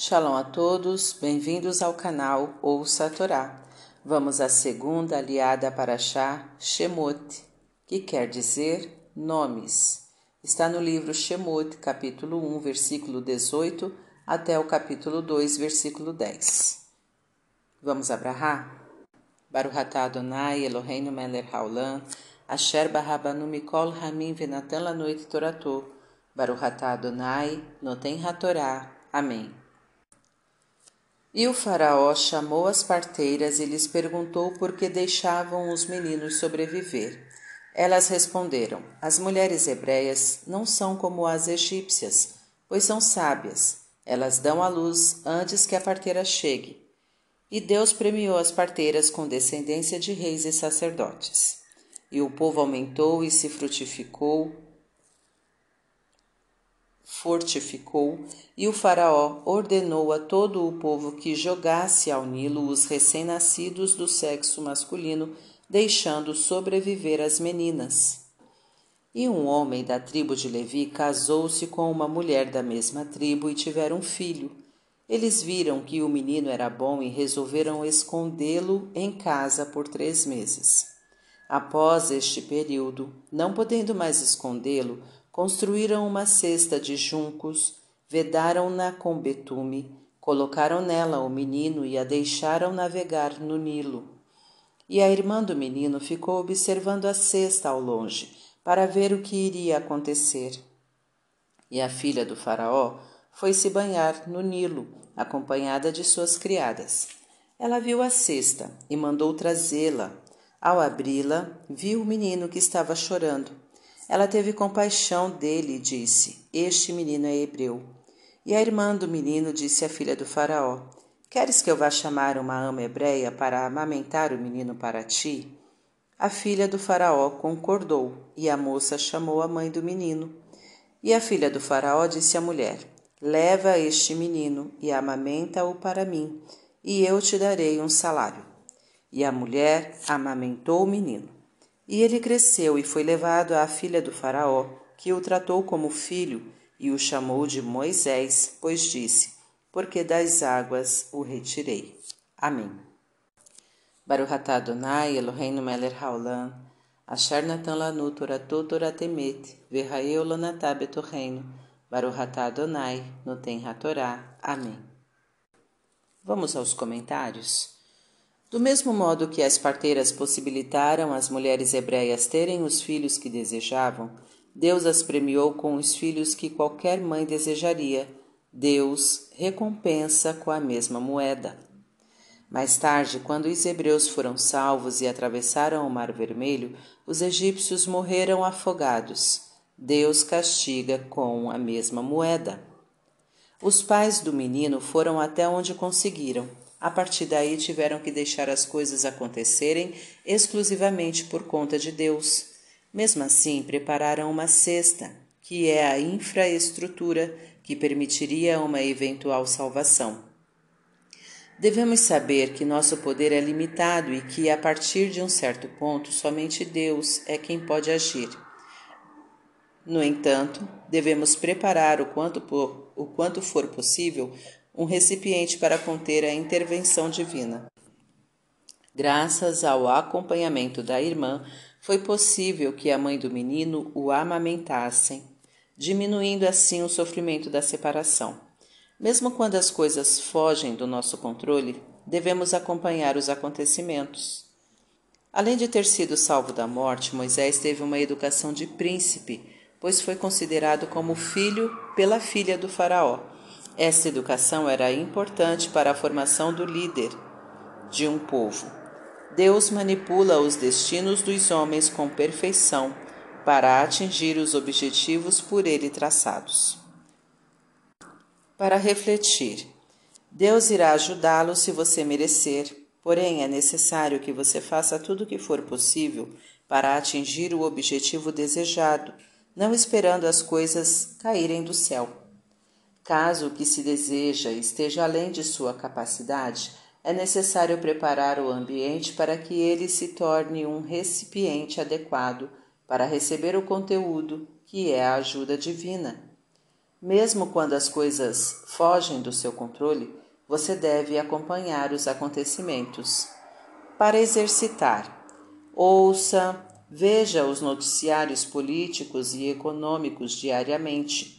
Shalom a todos, bem-vindos ao canal Ouça a Torá. Vamos à segunda aliada para Shá, Shemot, que quer dizer nomes. Está no livro Shemot, capítulo 1, versículo 18, até o capítulo 2, versículo 10. Vamos abrahar? Baruch atah Adonai Eloheinu melech haolam, asher barabanu mikol hamim venatan lanoit torato, Baruch atah Adonai noten hatorá. Amém. E o Faraó chamou as parteiras e lhes perguntou por que deixavam os meninos sobreviver. Elas responderam: As mulheres hebreias não são como as egípcias, pois são sábias. Elas dão à luz antes que a parteira chegue. E Deus premiou as parteiras com descendência de reis e sacerdotes. E o povo aumentou e se frutificou fortificou, e o Faraó ordenou a todo o povo que jogasse ao Nilo os recém-nascidos do sexo masculino, deixando sobreviver as meninas. E um homem da tribo de Levi casou-se com uma mulher da mesma tribo e tiveram um filho. Eles viram que o menino era bom e resolveram escondê-lo em casa por três meses. Após este período, não podendo mais escondê-lo, Construíram uma cesta de juncos, vedaram-na com betume, colocaram nela o menino e a deixaram navegar no Nilo. E a irmã do menino ficou observando a cesta ao longe, para ver o que iria acontecer. E a filha do Faraó foi se banhar no Nilo, acompanhada de suas criadas. Ela viu a cesta e mandou trazê-la. Ao abri-la, viu o menino que estava chorando ela teve compaixão dele e disse: Este menino é hebreu. E a irmã do menino disse à filha do Faraó: Queres que eu vá chamar uma ama hebreia para amamentar o menino para ti? A filha do Faraó concordou, e a moça chamou a mãe do menino. E a filha do Faraó disse à mulher: Leva este menino e amamenta-o para mim, e eu te darei um salário. E a mulher amamentou o menino. E ele cresceu e foi levado à filha do Faraó, que o tratou como filho e o chamou de Moisés, pois disse: Porque das águas o retirei. Amém. Baruch atah Adonai Eloheinu melech haolam, asher natan lanu toratot toratemet, verraeu lanatá betorreino, Baruch atah Adonai noten hatorá. Amém. Vamos aos comentários? Do mesmo modo que as parteiras possibilitaram às mulheres hebreias terem os filhos que desejavam, Deus as premiou com os filhos que qualquer mãe desejaria. Deus recompensa com a mesma moeda. Mais tarde, quando os hebreus foram salvos e atravessaram o Mar Vermelho, os egípcios morreram afogados. Deus castiga com a mesma moeda. Os pais do menino foram até onde conseguiram a partir daí tiveram que deixar as coisas acontecerem exclusivamente por conta de Deus. Mesmo assim, prepararam uma cesta, que é a infraestrutura que permitiria uma eventual salvação. Devemos saber que nosso poder é limitado e que, a partir de um certo ponto, somente Deus é quem pode agir. No entanto, devemos preparar o quanto, por, o quanto for possível um recipiente para conter a intervenção divina. Graças ao acompanhamento da irmã, foi possível que a mãe do menino o amamentassem, diminuindo assim o sofrimento da separação. Mesmo quando as coisas fogem do nosso controle, devemos acompanhar os acontecimentos. Além de ter sido salvo da morte, Moisés teve uma educação de príncipe, pois foi considerado como filho pela filha do Faraó essa educação era importante para a formação do líder de um povo. Deus manipula os destinos dos homens com perfeição para atingir os objetivos por ele traçados. Para refletir, Deus irá ajudá-lo se você merecer, porém é necessário que você faça tudo o que for possível para atingir o objetivo desejado, não esperando as coisas caírem do céu. Caso o que se deseja esteja além de sua capacidade, é necessário preparar o ambiente para que ele se torne um recipiente adequado para receber o conteúdo que é a ajuda divina. Mesmo quando as coisas fogem do seu controle, você deve acompanhar os acontecimentos. Para exercitar, ouça, veja os noticiários políticos e econômicos diariamente.